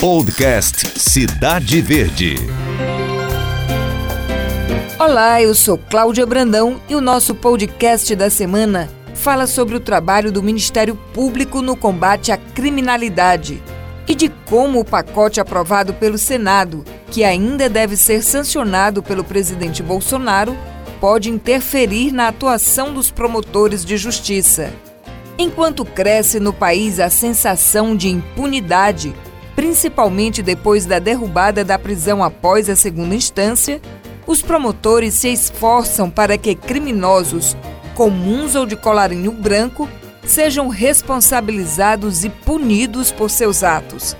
Podcast Cidade Verde. Olá, eu sou Cláudia Brandão e o nosso podcast da semana fala sobre o trabalho do Ministério Público no combate à criminalidade e de como o pacote aprovado pelo Senado, que ainda deve ser sancionado pelo presidente Bolsonaro, pode interferir na atuação dos promotores de justiça. Enquanto cresce no país a sensação de impunidade, principalmente depois da derrubada da prisão após a segunda instância, os promotores se esforçam para que criminosos, comuns ou de colarinho branco, sejam responsabilizados e punidos por seus atos.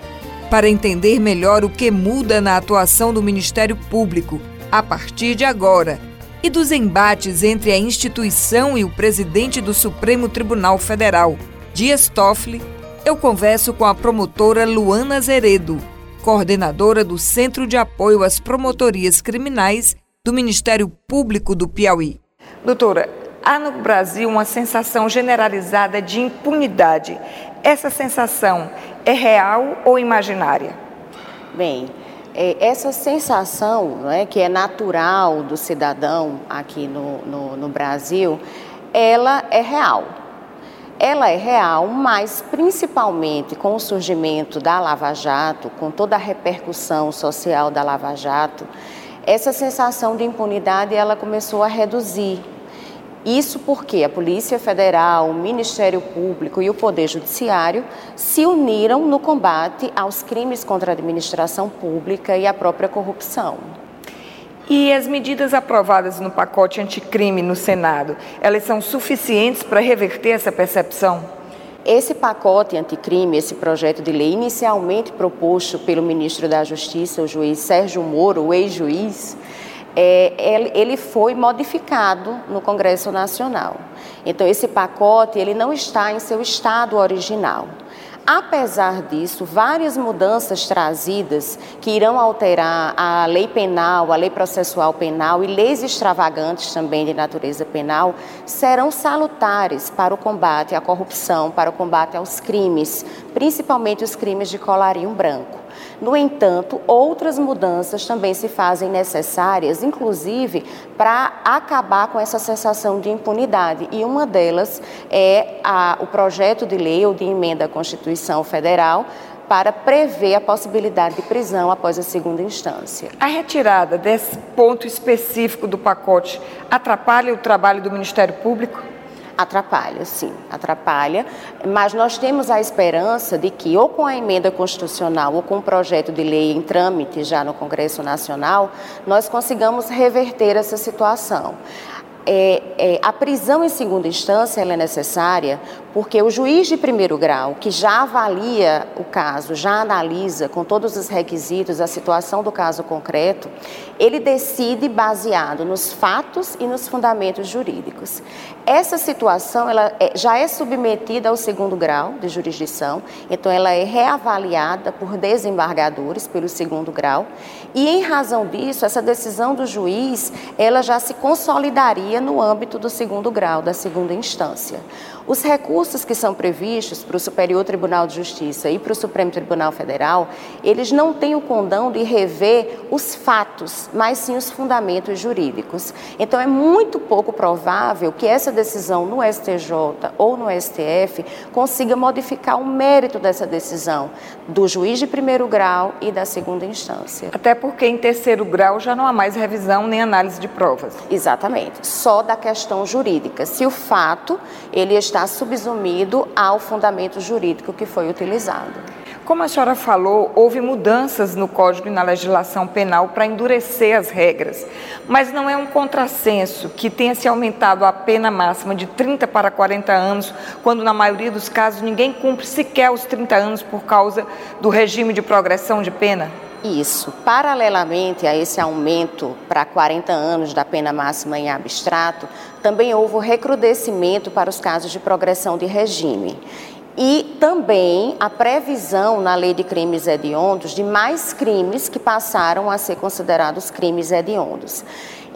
Para entender melhor o que muda na atuação do Ministério Público a partir de agora e dos embates entre a instituição e o presidente do Supremo Tribunal Federal, Dias Toffoli, eu converso com a promotora Luana Zeredo, coordenadora do Centro de Apoio às Promotorias Criminais do Ministério Público do Piauí. Doutora, há no Brasil uma sensação generalizada de impunidade. Essa sensação é real ou imaginária? Bem, é, essa sensação, não é, que é natural do cidadão aqui no, no, no Brasil, ela é real. Ela é real, mas principalmente com o surgimento da Lava Jato, com toda a repercussão social da Lava Jato, essa sensação de impunidade ela começou a reduzir isso porque a Polícia Federal, o Ministério Público e o Poder Judiciário se uniram no combate aos crimes contra a administração pública e a própria corrupção. E as medidas aprovadas no pacote anticrime no Senado, elas são suficientes para reverter essa percepção? Esse pacote anticrime, esse projeto de lei, inicialmente proposto pelo ministro da Justiça, o juiz Sérgio Moro, o ex-juiz, é, ele foi modificado no Congresso Nacional. Então, esse pacote ele não está em seu estado original. Apesar disso, várias mudanças trazidas que irão alterar a lei penal, a lei processual penal e leis extravagantes também de natureza penal serão salutares para o combate à corrupção, para o combate aos crimes, principalmente os crimes de colarinho branco. No entanto, outras mudanças também se fazem necessárias, inclusive para acabar com essa sensação de impunidade. E uma delas é a, o projeto de lei ou de emenda à Constituição Federal para prever a possibilidade de prisão após a segunda instância. A retirada desse ponto específico do pacote atrapalha o trabalho do Ministério Público? Atrapalha, sim, atrapalha, mas nós temos a esperança de que, ou com a emenda constitucional, ou com o projeto de lei em trâmite já no Congresso Nacional, nós consigamos reverter essa situação. É, é, a prisão em segunda instância é necessária porque o juiz de primeiro grau, que já avalia o caso, já analisa com todos os requisitos a situação do caso concreto, ele decide baseado nos fatos e nos fundamentos jurídicos. Essa situação ela é, já é submetida ao segundo grau de jurisdição, então ela é reavaliada por desembargadores pelo segundo grau, e em razão disso, essa decisão do juiz, ela já se consolidaria no âmbito do segundo grau, da segunda instância. Os recursos que são previstos para o Superior Tribunal de Justiça e para o Supremo Tribunal Federal, eles não têm o condão de rever os fatos, mas sim os fundamentos jurídicos. Então, é muito pouco provável que essa decisão no STJ ou no STF consiga modificar o mérito dessa decisão do juiz de primeiro grau e da segunda instância. Até porque em terceiro grau já não há mais revisão nem análise de provas. Exatamente, só da questão jurídica. Se o fato ele está está subsumido ao fundamento jurídico que foi utilizado. Como a senhora falou, houve mudanças no Código e na legislação penal para endurecer as regras, mas não é um contrassenso que tenha se aumentado a pena máxima de 30 para 40 anos, quando na maioria dos casos ninguém cumpre sequer os 30 anos por causa do regime de progressão de pena? Isso. Paralelamente a esse aumento para 40 anos da pena máxima em abstrato, também houve o recrudescimento para os casos de progressão de regime. E também a previsão na lei de crimes hediondos de mais crimes que passaram a ser considerados crimes hediondos.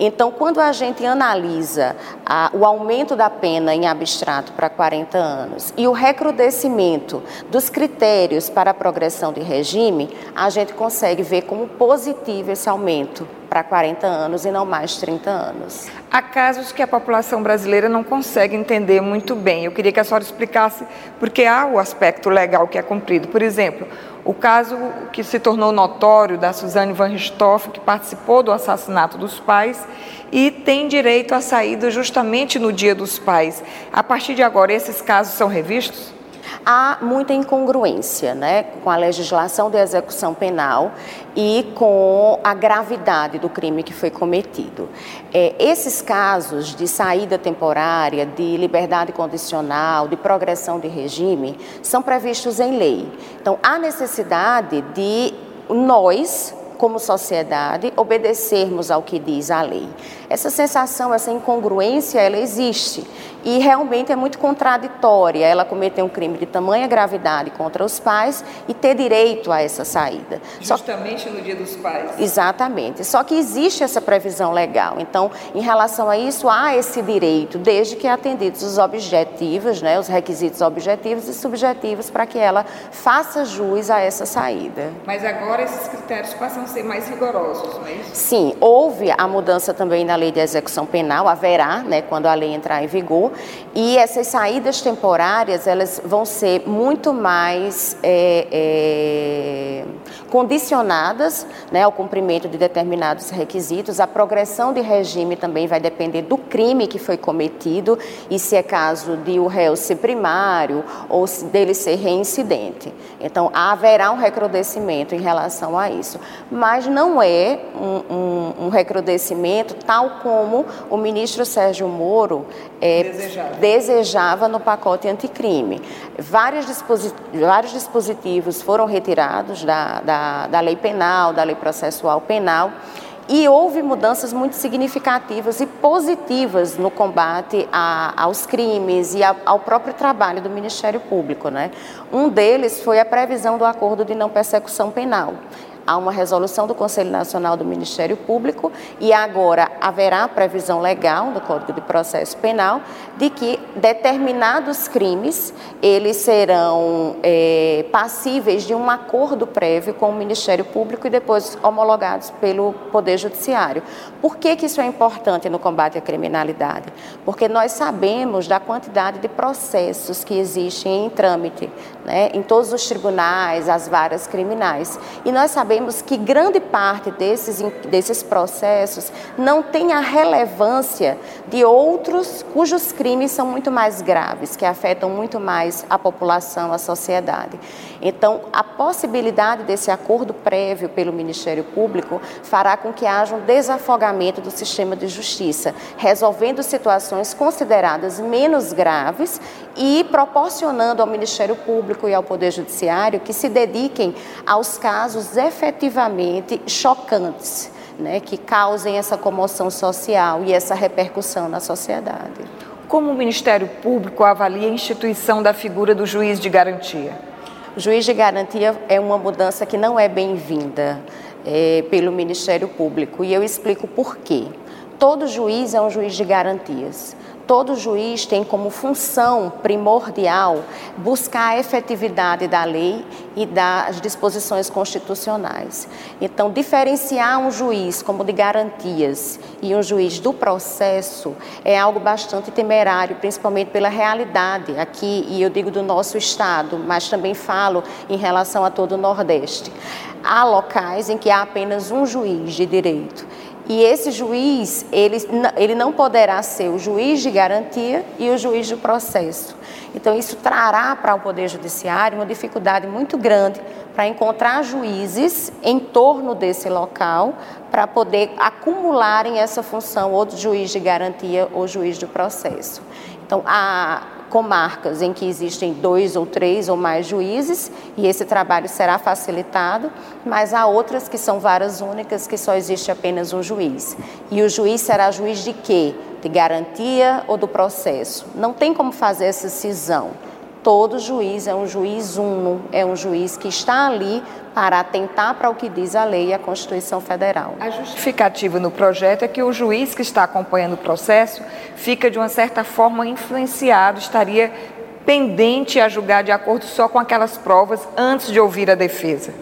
Então, quando a gente analisa a, o aumento da pena em abstrato para 40 anos e o recrudescimento dos critérios para a progressão de regime, a gente consegue ver como positivo esse aumento para 40 anos e não mais 30 anos. Há casos que a população brasileira não consegue entender muito bem. Eu queria que a senhora explicasse, porque há o aspecto legal que é cumprido. Por exemplo, o caso que se tornou notório da Suzane van Richthofen, que participou do assassinato dos pais e tem direito à saída justamente no dia dos pais. A partir de agora, esses casos são revistos? Há muita incongruência né, com a legislação de execução penal e com a gravidade do crime que foi cometido. É, esses casos de saída temporária, de liberdade condicional, de progressão de regime, são previstos em lei. Então, há necessidade de nós, como sociedade, obedecermos ao que diz a lei. Essa sensação, essa incongruência, ela existe e realmente é muito contraditória ela cometer um crime de tamanha gravidade contra os pais e ter direito a essa saída. Justamente Só... no dia dos pais. Exatamente. Só que existe essa previsão legal. Então, em relação a isso, há esse direito, desde que atendidos os objetivos, né, os requisitos objetivos e subjetivos para que ela faça jus a essa saída. Mas agora esses critérios passam ser mais rigorosos, não é isso? Sim, houve a mudança também na lei de execução penal, haverá, né, quando a lei entrar em vigor, e essas saídas temporárias elas vão ser muito mais é, é, condicionadas né, ao cumprimento de determinados requisitos. A progressão de regime também vai depender do crime que foi cometido e se é caso de o réu ser primário ou dele ser reincidente. Então haverá um recrudescimento em relação a isso, mas não é um, um, um recrudescimento tal como o ministro Sérgio Moro é, desejava. desejava no pacote anticrime. Vários, dispositivos, vários dispositivos foram retirados da, da, da lei penal, da lei processual penal, e houve mudanças muito significativas e positivas no combate a, aos crimes e a, ao próprio trabalho do Ministério Público. Né? Um deles foi a previsão do acordo de não persecução penal há uma resolução do Conselho Nacional do Ministério Público e agora haverá previsão legal no Código de Processo Penal de que determinados crimes eles serão é, passíveis de um acordo prévio com o Ministério Público e depois homologados pelo Poder Judiciário. Por que, que isso é importante no combate à criminalidade? Porque nós sabemos da quantidade de processos que existem em trâmite, né, em todos os tribunais, as varas criminais. E nós sabemos que grande parte desses, desses processos não tem a relevância de outros cujos crimes são muito mais graves, que afetam muito mais a população, a sociedade. Então, a possibilidade desse acordo prévio pelo Ministério Público fará com que haja um desafogamento do sistema de justiça, resolvendo situações consideradas menos graves e proporcionando ao Ministério Público e ao Poder Judiciário que se dediquem aos casos efetivamente chocantes, né, que causem essa comoção social e essa repercussão na sociedade. Como o Ministério Público avalia a instituição da figura do juiz de garantia? O juiz de garantia é uma mudança que não é bem-vinda é, pelo Ministério Público e eu explico por quê. Todo juiz é um juiz de garantias todo juiz tem como função primordial buscar a efetividade da lei e das disposições constitucionais. Então, diferenciar um juiz como de garantias e um juiz do processo é algo bastante temerário, principalmente pela realidade aqui, e eu digo do nosso estado, mas também falo em relação a todo o Nordeste. Há locais em que há apenas um juiz de direito e esse juiz, ele, ele não poderá ser o juiz de garantia e o juiz do processo. Então, isso trará para o Poder Judiciário uma dificuldade muito grande para encontrar juízes em torno desse local para poder acumularem essa função ou de juiz de garantia ou juiz do processo. Então, a, comarcas em que existem dois ou três ou mais juízes e esse trabalho será facilitado, mas há outras que são varas únicas que só existe apenas um juiz. E o juiz será juiz de quê? De garantia ou do processo? Não tem como fazer essa cisão. Todo juiz é um juiz uno, é um juiz que está ali para atentar para o que diz a lei e a Constituição Federal. A justificativa no projeto é que o juiz que está acompanhando o processo fica, de uma certa forma, influenciado, estaria pendente a julgar de acordo só com aquelas provas antes de ouvir a defesa.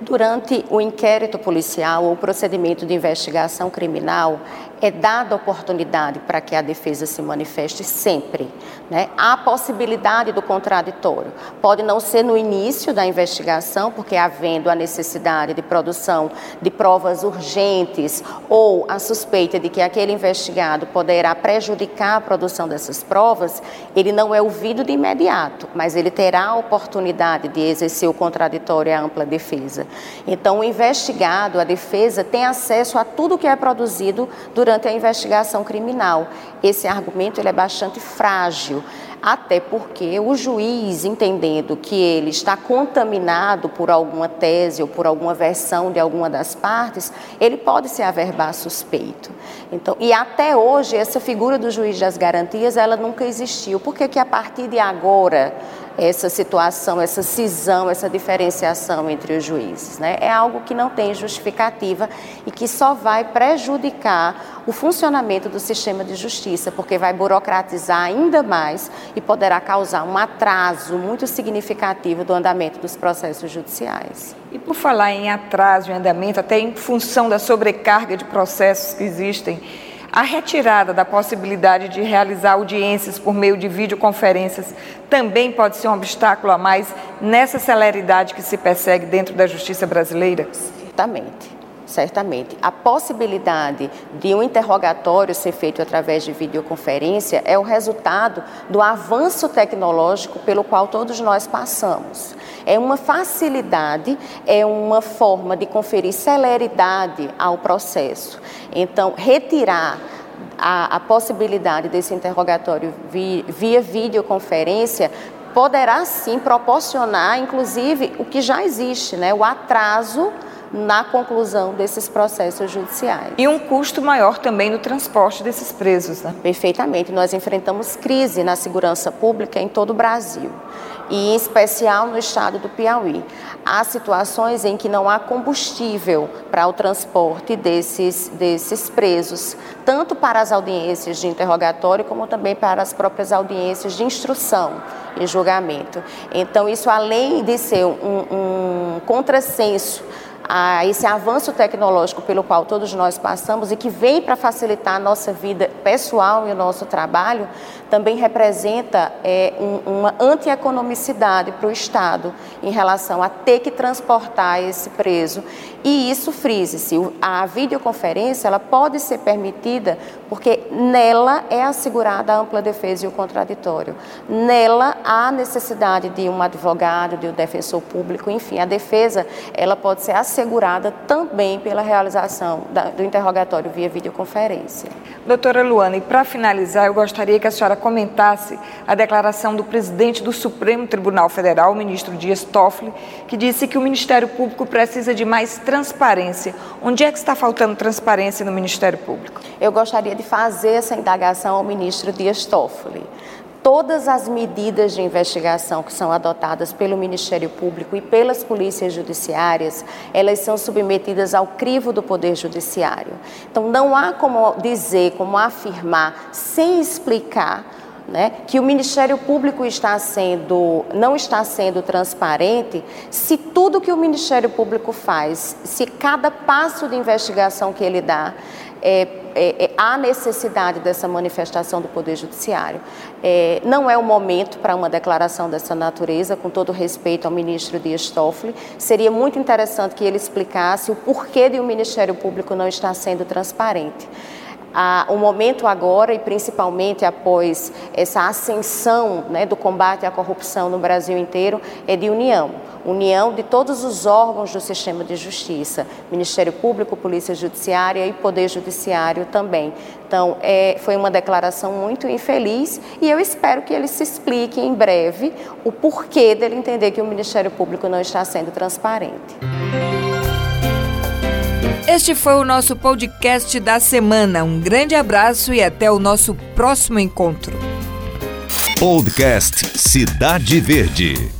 Durante o inquérito policial ou procedimento de investigação criminal, é dada oportunidade para que a defesa se manifeste sempre. Né? Há possibilidade do contraditório. Pode não ser no início da investigação, porque havendo a necessidade de produção de provas urgentes ou a suspeita de que aquele investigado poderá prejudicar a produção dessas provas, ele não é ouvido de imediato, mas ele terá a oportunidade de exercer o contraditório e a ampla defesa. Então, o investigado, a defesa, tem acesso a tudo que é produzido durante durante a investigação criminal. Esse argumento ele é bastante frágil, até porque o juiz, entendendo que ele está contaminado por alguma tese ou por alguma versão de alguma das partes, ele pode se averbar suspeito. Então, e até hoje essa figura do juiz das garantias, ela nunca existiu. Por que que a partir de agora essa situação, essa cisão, essa diferenciação entre os juízes. Né? É algo que não tem justificativa e que só vai prejudicar o funcionamento do sistema de justiça, porque vai burocratizar ainda mais e poderá causar um atraso muito significativo do andamento dos processos judiciais. E por falar em atraso em andamento, até em função da sobrecarga de processos que existem, a retirada da possibilidade de realizar audiências por meio de videoconferências também pode ser um obstáculo a mais nessa celeridade que se persegue dentro da justiça brasileira? Certamente. Certamente. A possibilidade de um interrogatório ser feito através de videoconferência é o resultado do avanço tecnológico pelo qual todos nós passamos. É uma facilidade, é uma forma de conferir celeridade ao processo. Então, retirar a, a possibilidade desse interrogatório via, via videoconferência poderá sim proporcionar, inclusive, o que já existe, né? o atraso na conclusão desses processos judiciais. E um custo maior também no transporte desses presos, né? Perfeitamente. Nós enfrentamos crise na segurança pública em todo o Brasil e em especial no estado do Piauí. Há situações em que não há combustível para o transporte desses, desses presos, tanto para as audiências de interrogatório, como também para as próprias audiências de instrução e julgamento. Então, isso além de ser um, um contrassenso a esse avanço tecnológico pelo qual todos nós passamos e que vem para facilitar a nossa vida pessoal e o nosso trabalho, também representa é, um, uma antieconomicidade para o Estado em relação a ter que transportar esse preso. E isso frise-se. A videoconferência ela pode ser permitida porque nela é assegurada a ampla defesa e o contraditório. Nela há necessidade de um advogado, de um defensor público, enfim, a defesa ela pode ser assegurada também pela realização do interrogatório via videoconferência. Doutora Luana, e para finalizar, eu gostaria que a senhora comentasse a declaração do presidente do Supremo Tribunal Federal, o ministro Dias Toffoli, que disse que o Ministério Público precisa de mais transparência. Onde é que está faltando transparência no Ministério Público? Eu gostaria de fazer essa indagação ao ministro Dias Toffoli todas as medidas de investigação que são adotadas pelo Ministério Público e pelas polícias judiciárias, elas são submetidas ao crivo do Poder Judiciário. Então, não há como dizer, como afirmar, sem explicar né, que o Ministério Público está sendo, não está sendo transparente, se tudo que o Ministério Público faz, se cada passo de investigação que ele dá, é, é, é, há necessidade dessa manifestação do Poder Judiciário. É, não é o momento para uma declaração dessa natureza, com todo respeito ao ministro Dias Toffoli. Seria muito interessante que ele explicasse o porquê de o um Ministério Público não estar sendo transparente ah, o momento agora, e principalmente após essa ascensão né, do combate à corrupção no Brasil inteiro, é de união. União de todos os órgãos do sistema de justiça, Ministério Público, Polícia Judiciária e Poder Judiciário também. Então, é, foi uma declaração muito infeliz e eu espero que ele se explique em breve o porquê dele entender que o Ministério Público não está sendo transparente. Este foi o nosso podcast da semana. Um grande abraço e até o nosso próximo encontro. Podcast Cidade Verde.